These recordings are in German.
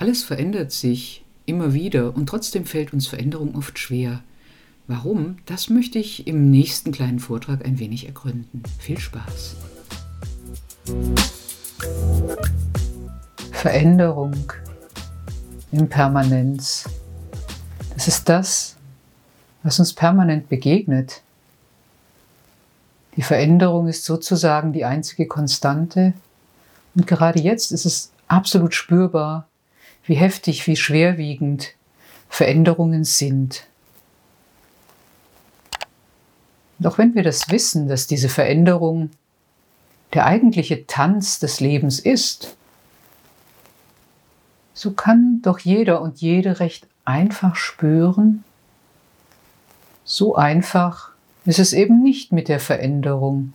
Alles verändert sich immer wieder und trotzdem fällt uns Veränderung oft schwer. Warum? Das möchte ich im nächsten kleinen Vortrag ein wenig ergründen. Viel Spaß! Veränderung, Impermanenz. Das ist das, was uns permanent begegnet. Die Veränderung ist sozusagen die einzige Konstante. Und gerade jetzt ist es absolut spürbar, wie heftig, wie schwerwiegend Veränderungen sind. Doch wenn wir das wissen, dass diese Veränderung der eigentliche Tanz des Lebens ist, so kann doch jeder und jede recht einfach spüren, so einfach ist es eben nicht mit der Veränderung.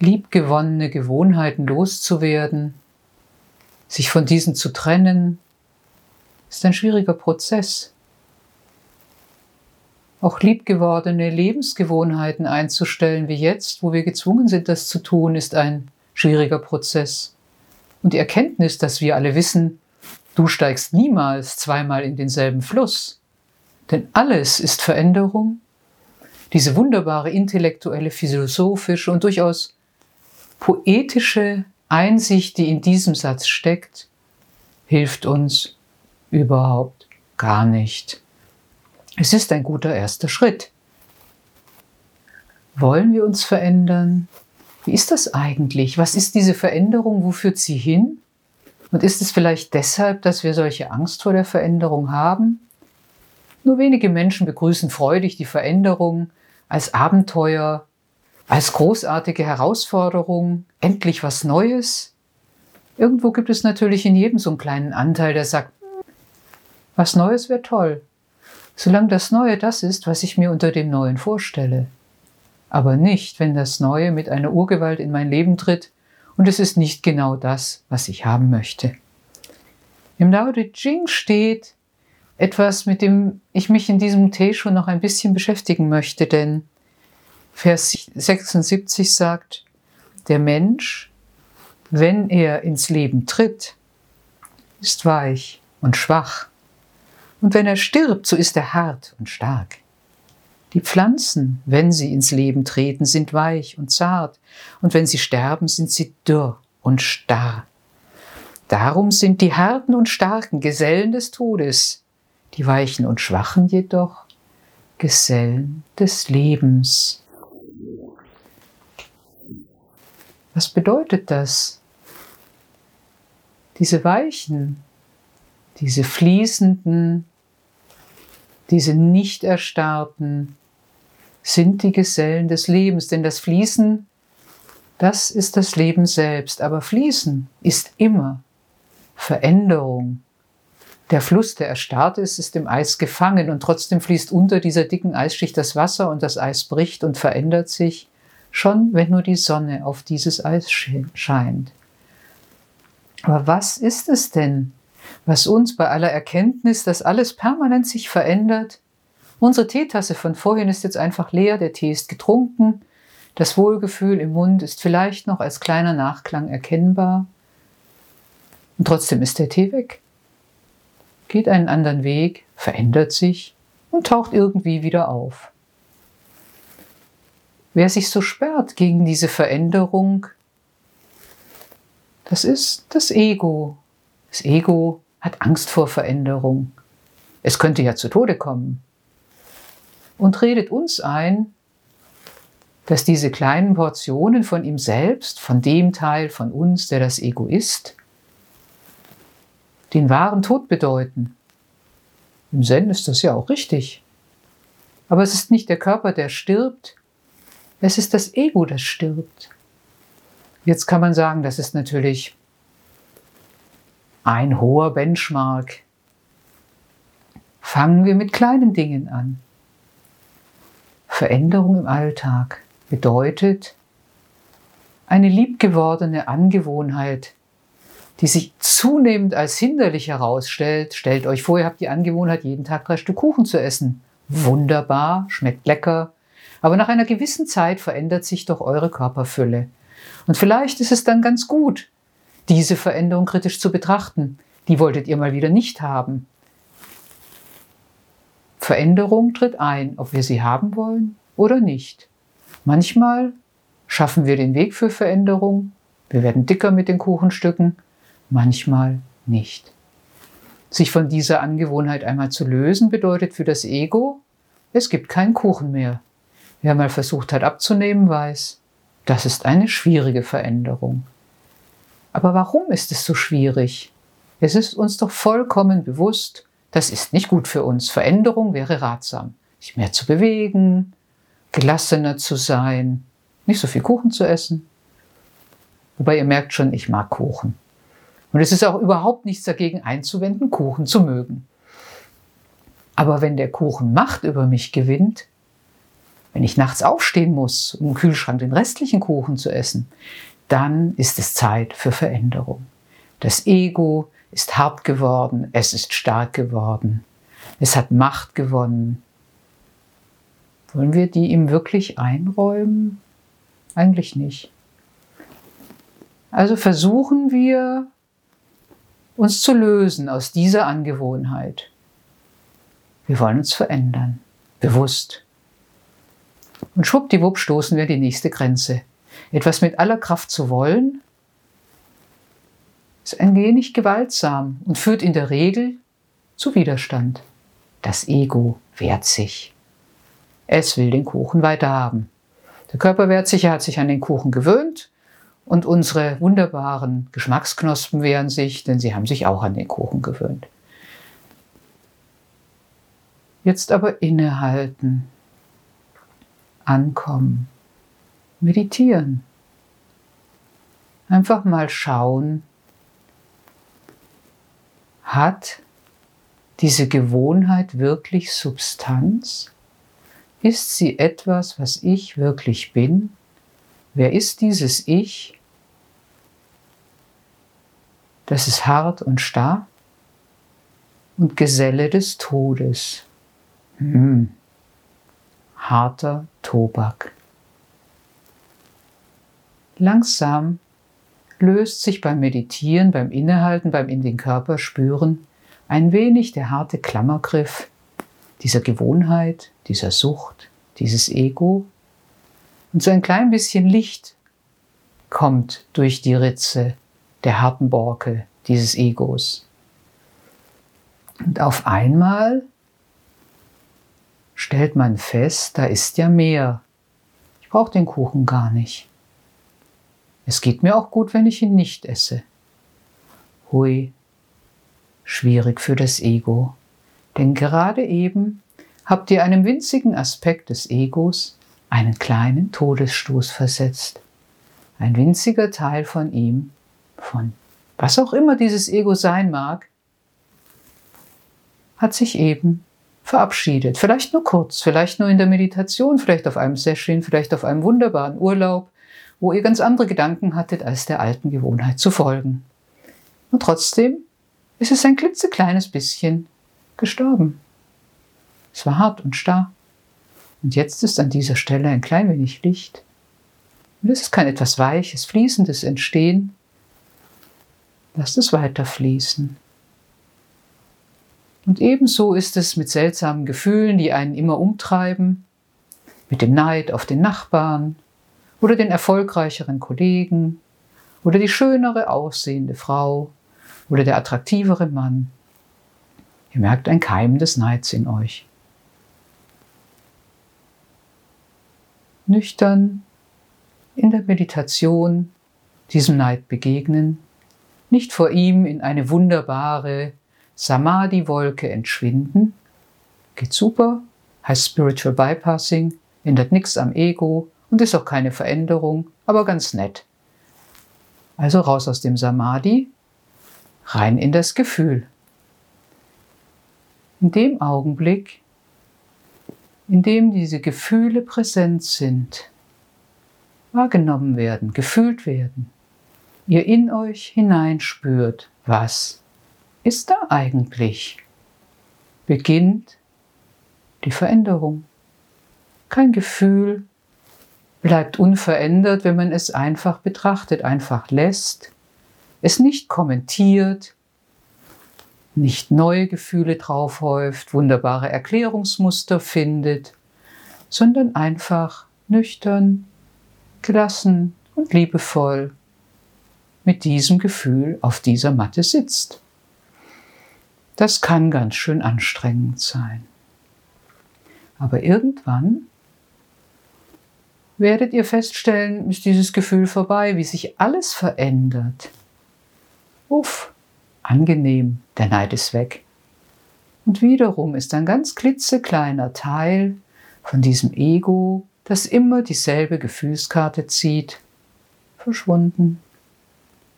Liebgewonnene Gewohnheiten loszuwerden, sich von diesen zu trennen, ist ein schwieriger Prozess. Auch liebgewordene Lebensgewohnheiten einzustellen, wie jetzt, wo wir gezwungen sind, das zu tun, ist ein schwieriger Prozess. Und die Erkenntnis, dass wir alle wissen, du steigst niemals zweimal in denselben Fluss, denn alles ist Veränderung. Diese wunderbare intellektuelle, philosophische und durchaus poetische Einsicht, die in diesem Satz steckt, hilft uns überhaupt gar nicht. Es ist ein guter erster Schritt. Wollen wir uns verändern? Wie ist das eigentlich? Was ist diese Veränderung? Wo führt sie hin? Und ist es vielleicht deshalb, dass wir solche Angst vor der Veränderung haben? Nur wenige Menschen begrüßen freudig die Veränderung als Abenteuer, als großartige Herausforderung, endlich was Neues. Irgendwo gibt es natürlich in jedem so einen kleinen Anteil, der sagt, was Neues wäre toll, solange das Neue das ist, was ich mir unter dem Neuen vorstelle. Aber nicht, wenn das Neue mit einer Urgewalt in mein Leben tritt und es ist nicht genau das, was ich haben möchte. Im Dao De Jing steht, etwas, mit dem ich mich in diesem Tee schon noch ein bisschen beschäftigen möchte, denn Vers 76 sagt, der Mensch, wenn er ins Leben tritt, ist weich und schwach. Und wenn er stirbt, so ist er hart und stark. Die Pflanzen, wenn sie ins Leben treten, sind weich und zart, und wenn sie sterben, sind sie dürr und starr. Darum sind die Harten und Starken Gesellen des Todes, die Weichen und Schwachen jedoch Gesellen des Lebens. Was bedeutet das? Diese Weichen, diese fließenden, diese nicht erstarrten, sind die Gesellen des Lebens, denn das Fließen, das ist das Leben selbst, aber Fließen ist immer Veränderung, der Fluss, der erstarrt ist, ist im Eis gefangen. Und trotzdem fließt unter dieser dicken Eisschicht das Wasser und das Eis bricht und verändert sich, schon wenn nur die Sonne auf dieses Eis scheint. Aber was ist es denn, was uns bei aller Erkenntnis, dass alles permanent sich verändert, unsere Teetasse von vorhin ist jetzt einfach leer, der Tee ist getrunken, das Wohlgefühl im Mund ist vielleicht noch als kleiner Nachklang erkennbar und trotzdem ist der Tee weg geht einen anderen Weg, verändert sich und taucht irgendwie wieder auf. Wer sich so sperrt gegen diese Veränderung, das ist das Ego. Das Ego hat Angst vor Veränderung. Es könnte ja zu Tode kommen. Und redet uns ein, dass diese kleinen Portionen von ihm selbst, von dem Teil von uns, der das Ego ist, den wahren Tod bedeuten. Im Zen ist das ja auch richtig. Aber es ist nicht der Körper, der stirbt, es ist das Ego, das stirbt. Jetzt kann man sagen, das ist natürlich ein hoher Benchmark. Fangen wir mit kleinen Dingen an. Veränderung im Alltag bedeutet eine liebgewordene Angewohnheit, die sich zunehmend als hinderlich herausstellt. Stellt euch vor, ihr habt die Angewohnheit, jeden Tag drei Stück Kuchen zu essen. Wunderbar, schmeckt lecker. Aber nach einer gewissen Zeit verändert sich doch eure Körperfülle. Und vielleicht ist es dann ganz gut, diese Veränderung kritisch zu betrachten. Die wolltet ihr mal wieder nicht haben. Veränderung tritt ein, ob wir sie haben wollen oder nicht. Manchmal schaffen wir den Weg für Veränderung, wir werden dicker mit den Kuchenstücken, manchmal nicht. Sich von dieser Angewohnheit einmal zu lösen, bedeutet für das Ego, es gibt keinen Kuchen mehr. Wer mal versucht hat abzunehmen, weiß, das ist eine schwierige Veränderung. Aber warum ist es so schwierig? Es ist uns doch vollkommen bewusst, das ist nicht gut für uns. Veränderung wäre ratsam. Sich mehr zu bewegen, gelassener zu sein, nicht so viel Kuchen zu essen. Wobei ihr merkt schon, ich mag Kuchen. Und es ist auch überhaupt nichts dagegen einzuwenden, Kuchen zu mögen. Aber wenn der Kuchen Macht über mich gewinnt, wenn ich nachts aufstehen muss, um im Kühlschrank den restlichen Kuchen zu essen, dann ist es Zeit für Veränderung. Das Ego ist hart geworden, es ist stark geworden, es hat Macht gewonnen. Wollen wir die ihm wirklich einräumen? Eigentlich nicht. Also versuchen wir, uns zu lösen aus dieser Angewohnheit. Wir wollen uns verändern, bewusst. Und schwuppdiwupp stoßen wir die nächste Grenze. Etwas mit aller Kraft zu wollen, ist ein wenig gewaltsam und führt in der Regel zu Widerstand. Das Ego wehrt sich. Es will den Kuchen weiter haben. Der Körper wehrt sich, er hat sich an den Kuchen gewöhnt und unsere wunderbaren Geschmacksknospen wehren sich, denn sie haben sich auch an den Kuchen gewöhnt. Jetzt aber innehalten, ankommen, meditieren. Einfach mal schauen, hat diese Gewohnheit wirklich Substanz? Ist sie etwas, was ich wirklich bin? Wer ist dieses Ich? Das ist hart und starr und Geselle des Todes. Hm. Harter Tobak. Langsam löst sich beim Meditieren, beim Innehalten, beim in den Körper spüren ein wenig der harte Klammergriff dieser Gewohnheit, dieser Sucht, dieses Ego. Und so ein klein bisschen Licht kommt durch die Ritze der harten Borke dieses Egos. Und auf einmal stellt man fest, da ist ja mehr. Ich brauche den Kuchen gar nicht. Es geht mir auch gut, wenn ich ihn nicht esse. Hui, schwierig für das Ego. Denn gerade eben habt ihr einem winzigen Aspekt des Egos einen kleinen Todesstoß versetzt. Ein winziger Teil von ihm, von was auch immer dieses Ego sein mag, hat sich eben verabschiedet. Vielleicht nur kurz, vielleicht nur in der Meditation, vielleicht auf einem Session, vielleicht auf einem wunderbaren Urlaub, wo ihr ganz andere Gedanken hattet, als der alten Gewohnheit zu folgen. Und trotzdem ist es ein klitzekleines bisschen gestorben. Es war hart und starr. Und jetzt ist an dieser Stelle ein klein wenig Licht. Und es kann etwas Weiches, Fließendes entstehen. Lasst es weiter fließen. Und ebenso ist es mit seltsamen Gefühlen, die einen immer umtreiben, mit dem Neid auf den Nachbarn, oder den erfolgreicheren Kollegen oder die schönere aussehende Frau oder der attraktivere Mann. Ihr merkt ein Keim des Neids in euch. Nüchtern in der Meditation diesem Neid begegnen, nicht vor ihm in eine wunderbare Samadhi-Wolke entschwinden, geht super, heißt Spiritual Bypassing, ändert nichts am Ego, und ist auch keine Veränderung, aber ganz nett. Also raus aus dem Samadhi, rein in das Gefühl. In dem Augenblick, in dem diese Gefühle präsent sind, wahrgenommen werden, gefühlt werden, ihr in euch hineinspürt, was ist da eigentlich, beginnt die Veränderung. Kein Gefühl, bleibt unverändert, wenn man es einfach betrachtet, einfach lässt, es nicht kommentiert, nicht neue Gefühle draufhäuft, wunderbare Erklärungsmuster findet, sondern einfach nüchtern, gelassen und liebevoll mit diesem Gefühl auf dieser Matte sitzt. Das kann ganz schön anstrengend sein. Aber irgendwann werdet ihr feststellen, ist dieses Gefühl vorbei, wie sich alles verändert. Uff, angenehm, der Neid ist weg. Und wiederum ist ein ganz klitzekleiner Teil von diesem Ego, das immer dieselbe Gefühlskarte zieht, verschwunden,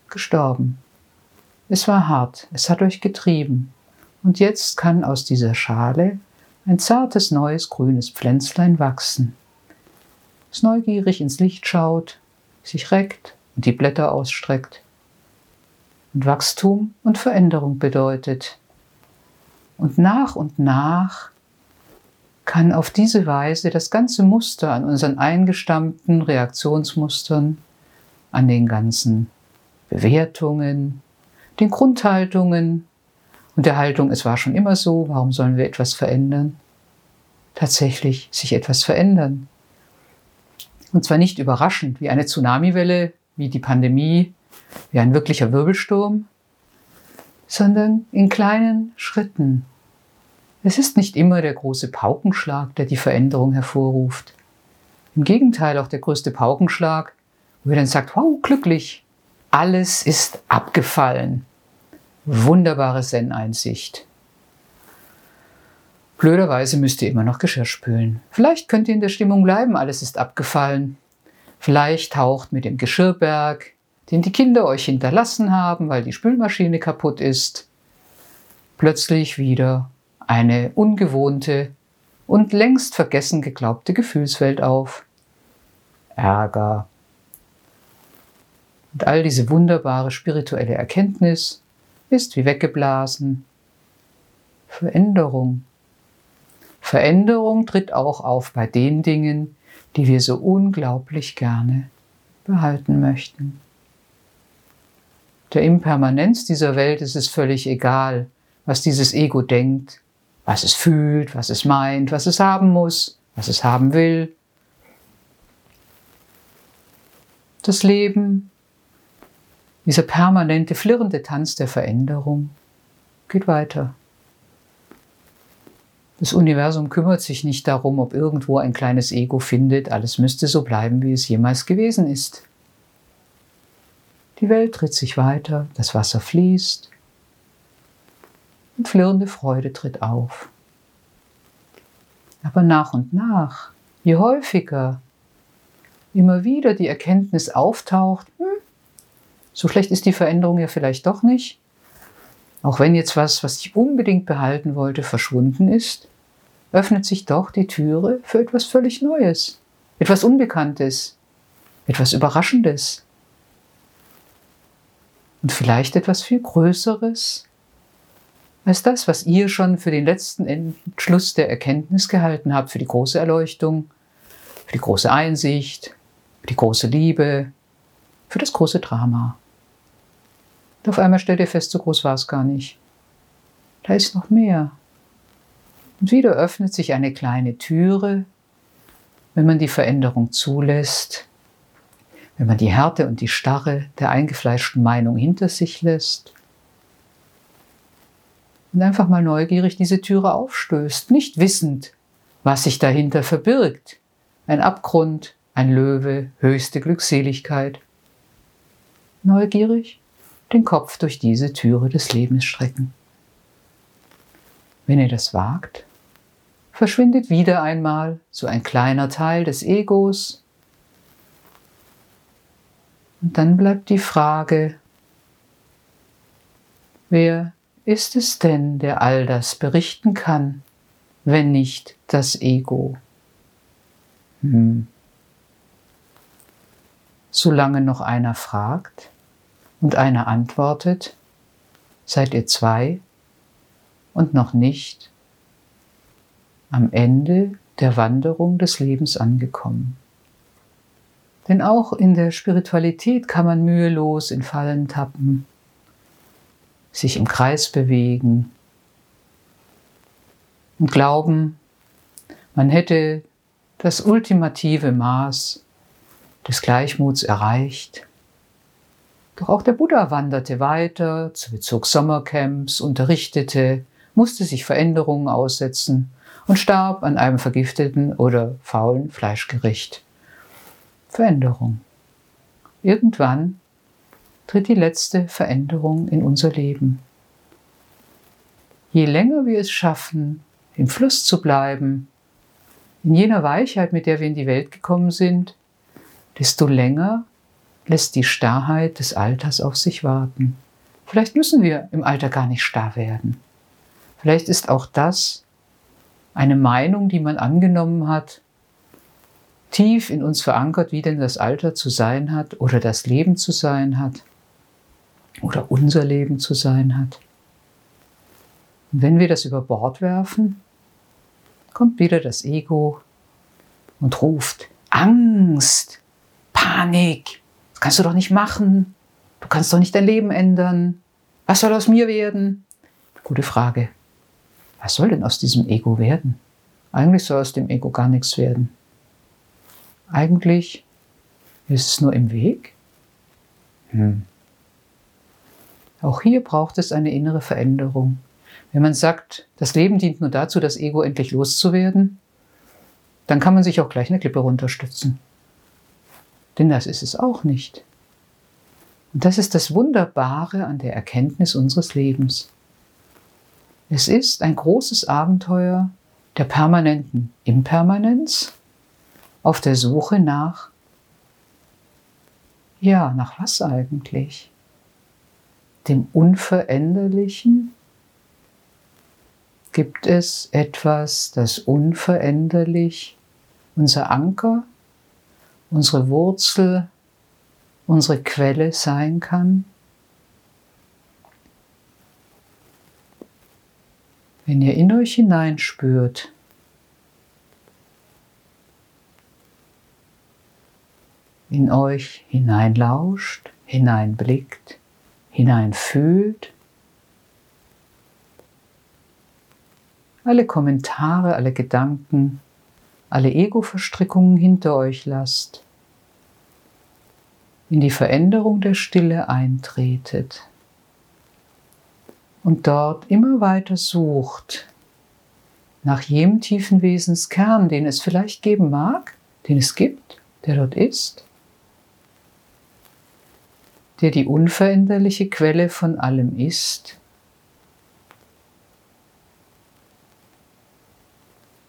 gestorben. Es war hart, es hat euch getrieben. Und jetzt kann aus dieser Schale ein zartes neues grünes Pflänzlein wachsen es neugierig ins Licht schaut, sich reckt und die Blätter ausstreckt. Und Wachstum und Veränderung bedeutet. Und nach und nach kann auf diese Weise das ganze Muster an unseren eingestammten Reaktionsmustern, an den ganzen Bewertungen, den Grundhaltungen und der Haltung, es war schon immer so, warum sollen wir etwas verändern, tatsächlich sich etwas verändern. Und zwar nicht überraschend, wie eine Tsunamiwelle, wie die Pandemie, wie ein wirklicher Wirbelsturm, sondern in kleinen Schritten. Es ist nicht immer der große Paukenschlag, der die Veränderung hervorruft. Im Gegenteil, auch der größte Paukenschlag, wo ihr dann sagt, wow, glücklich, alles ist abgefallen. Wunderbare Zen-Einsicht. Blöderweise müsst ihr immer noch Geschirr spülen. Vielleicht könnt ihr in der Stimmung bleiben, alles ist abgefallen. Vielleicht taucht mit dem Geschirrberg, den die Kinder euch hinterlassen haben, weil die Spülmaschine kaputt ist, plötzlich wieder eine ungewohnte und längst vergessen geglaubte Gefühlswelt auf. Ärger. Und all diese wunderbare spirituelle Erkenntnis ist wie weggeblasen. Veränderung Veränderung tritt auch auf bei den Dingen, die wir so unglaublich gerne behalten möchten. Der Impermanenz dieser Welt ist es völlig egal, was dieses Ego denkt, was es fühlt, was es meint, was es haben muss, was es haben will. Das Leben, dieser permanente, flirrende Tanz der Veränderung, geht weiter. Das Universum kümmert sich nicht darum, ob irgendwo ein kleines Ego findet, alles müsste so bleiben, wie es jemals gewesen ist. Die Welt tritt sich weiter, das Wasser fließt und flirrende Freude tritt auf. Aber nach und nach, je häufiger immer wieder die Erkenntnis auftaucht, hm, so schlecht ist die Veränderung ja vielleicht doch nicht, auch wenn jetzt was, was ich unbedingt behalten wollte, verschwunden ist, öffnet sich doch die Türe für etwas völlig Neues, etwas Unbekanntes, etwas Überraschendes. Und vielleicht etwas viel Größeres als das, was ihr schon für den letzten Entschluss der Erkenntnis gehalten habt, für die große Erleuchtung, für die große Einsicht, für die große Liebe, für das große Drama. Und auf einmal stellt ihr fest, so groß war es gar nicht. Da ist noch mehr. Und wieder öffnet sich eine kleine Türe, wenn man die Veränderung zulässt, wenn man die Härte und die Starre der eingefleischten Meinung hinter sich lässt und einfach mal neugierig diese Türe aufstößt, nicht wissend, was sich dahinter verbirgt. Ein Abgrund, ein Löwe, höchste Glückseligkeit. Neugierig den Kopf durch diese Türe des Lebens strecken. Wenn ihr das wagt, verschwindet wieder einmal so ein kleiner Teil des Egos. Und dann bleibt die Frage, wer ist es denn, der all das berichten kann, wenn nicht das Ego? Hm. Solange noch einer fragt und einer antwortet, seid ihr zwei und noch nicht am Ende der Wanderung des Lebens angekommen. Denn auch in der Spiritualität kann man mühelos in Fallen tappen, sich im Kreis bewegen und glauben, man hätte das ultimative Maß des Gleichmuts erreicht. Doch auch der Buddha wanderte weiter, bezog Sommercamps, unterrichtete, musste sich Veränderungen aussetzen und starb an einem vergifteten oder faulen Fleischgericht. Veränderung. Irgendwann tritt die letzte Veränderung in unser Leben. Je länger wir es schaffen, im Fluss zu bleiben, in jener Weichheit, mit der wir in die Welt gekommen sind, desto länger lässt die Starrheit des Alters auf sich warten. Vielleicht müssen wir im Alter gar nicht starr werden. Vielleicht ist auch das eine Meinung, die man angenommen hat, tief in uns verankert, wie denn das Alter zu sein hat oder das Leben zu sein hat oder unser Leben zu sein hat. Und wenn wir das über Bord werfen, kommt wieder das Ego und ruft Angst, Panik, das kannst du doch nicht machen, du kannst doch nicht dein Leben ändern, was soll aus mir werden? Gute Frage. Was soll denn aus diesem Ego werden? Eigentlich soll aus dem Ego gar nichts werden. Eigentlich ist es nur im Weg. Hm. Auch hier braucht es eine innere Veränderung. Wenn man sagt, das Leben dient nur dazu, das Ego endlich loszuwerden, dann kann man sich auch gleich eine Klippe runterstützen. Denn das ist es auch nicht. Und das ist das Wunderbare an der Erkenntnis unseres Lebens. Es ist ein großes Abenteuer der permanenten Impermanenz auf der Suche nach, ja, nach was eigentlich? Dem Unveränderlichen Gibt es etwas, das unveränderlich unser Anker, unsere Wurzel, unsere Quelle sein kann? Wenn ihr in euch hineinspürt, in euch hineinlauscht, hineinblickt, hineinfühlt, alle Kommentare, alle Gedanken, alle Ego-Verstrickungen hinter euch lasst, in die Veränderung der Stille eintretet und dort immer weiter sucht nach jenem tiefen Wesenskern, den es vielleicht geben mag, den es gibt, der dort ist, der die unveränderliche Quelle von allem ist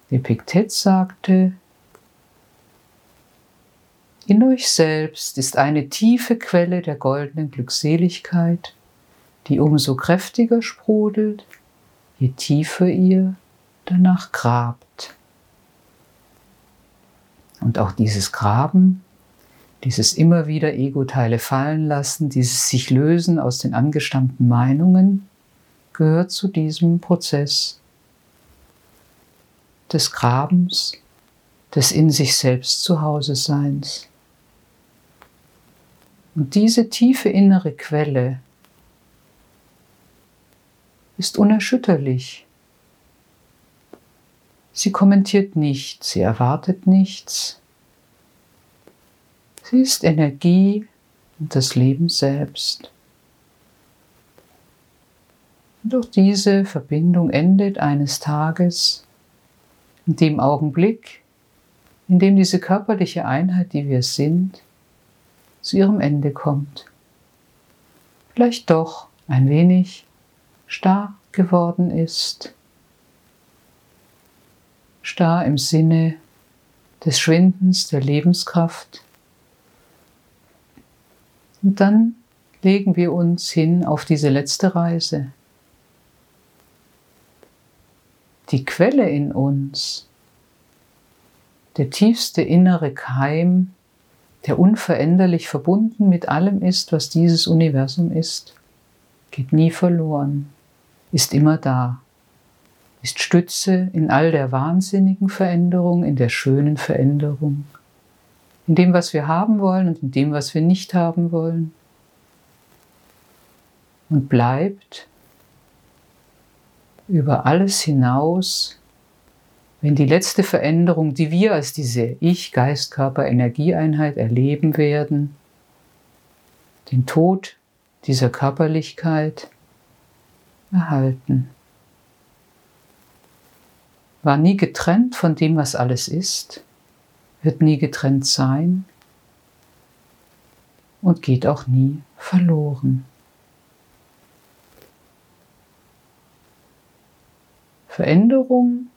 Epiktet sagte, in euch selbst ist eine tiefe Quelle der goldenen Glückseligkeit, die umso kräftiger sprudelt, je tiefer ihr danach grabt. Und auch dieses Graben, dieses immer wieder Ego-Teile fallen lassen, dieses sich lösen aus den angestammten Meinungen, gehört zu diesem Prozess des Grabens, des in sich selbst Zuhause-Seins. Und diese tiefe innere Quelle ist unerschütterlich. Sie kommentiert nichts, sie erwartet nichts. Sie ist Energie und das Leben selbst. Und auch diese Verbindung endet eines Tages in dem Augenblick, in dem diese körperliche Einheit, die wir sind, zu ihrem Ende kommt. Vielleicht doch ein wenig starr geworden ist. Starr im Sinne des Schwindens der Lebenskraft. Und dann legen wir uns hin auf diese letzte Reise die Quelle in uns, der tiefste innere Keim, der unveränderlich verbunden mit allem ist, was dieses Universum ist, geht nie verloren, ist immer da, ist Stütze in all der wahnsinnigen Veränderung, in der schönen Veränderung, in dem, was wir haben wollen und in dem, was wir nicht haben wollen. Und bleibt über alles hinaus, wenn die letzte Veränderung, die wir als diese Ich-Geist-Körper-Energieeinheit erleben werden, den Tod dieser Körperlichkeit erhalten. War nie getrennt von dem, was alles ist, wird nie getrennt sein und geht auch nie verloren. Veränderung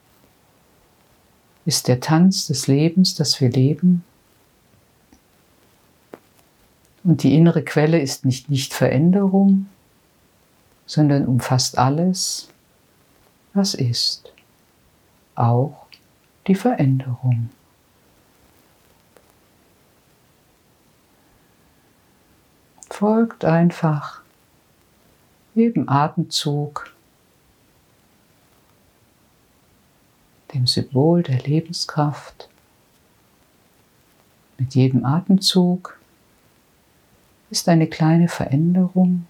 ist der Tanz des Lebens, das wir leben. Und die innere Quelle ist nicht nicht Veränderung, sondern umfasst alles, was ist, auch die Veränderung. Folgt einfach jedem Atemzug dem Symbol der Lebenskraft. Mit jedem Atemzug ist eine kleine Veränderung,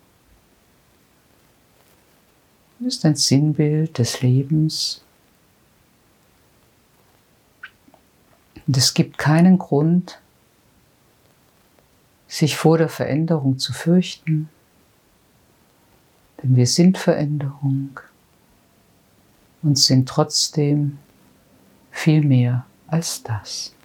ist ein Sinnbild des Lebens. Und es gibt keinen Grund, sich vor der Veränderung zu fürchten, denn wir sind Veränderung und sind trotzdem viel mehr als das.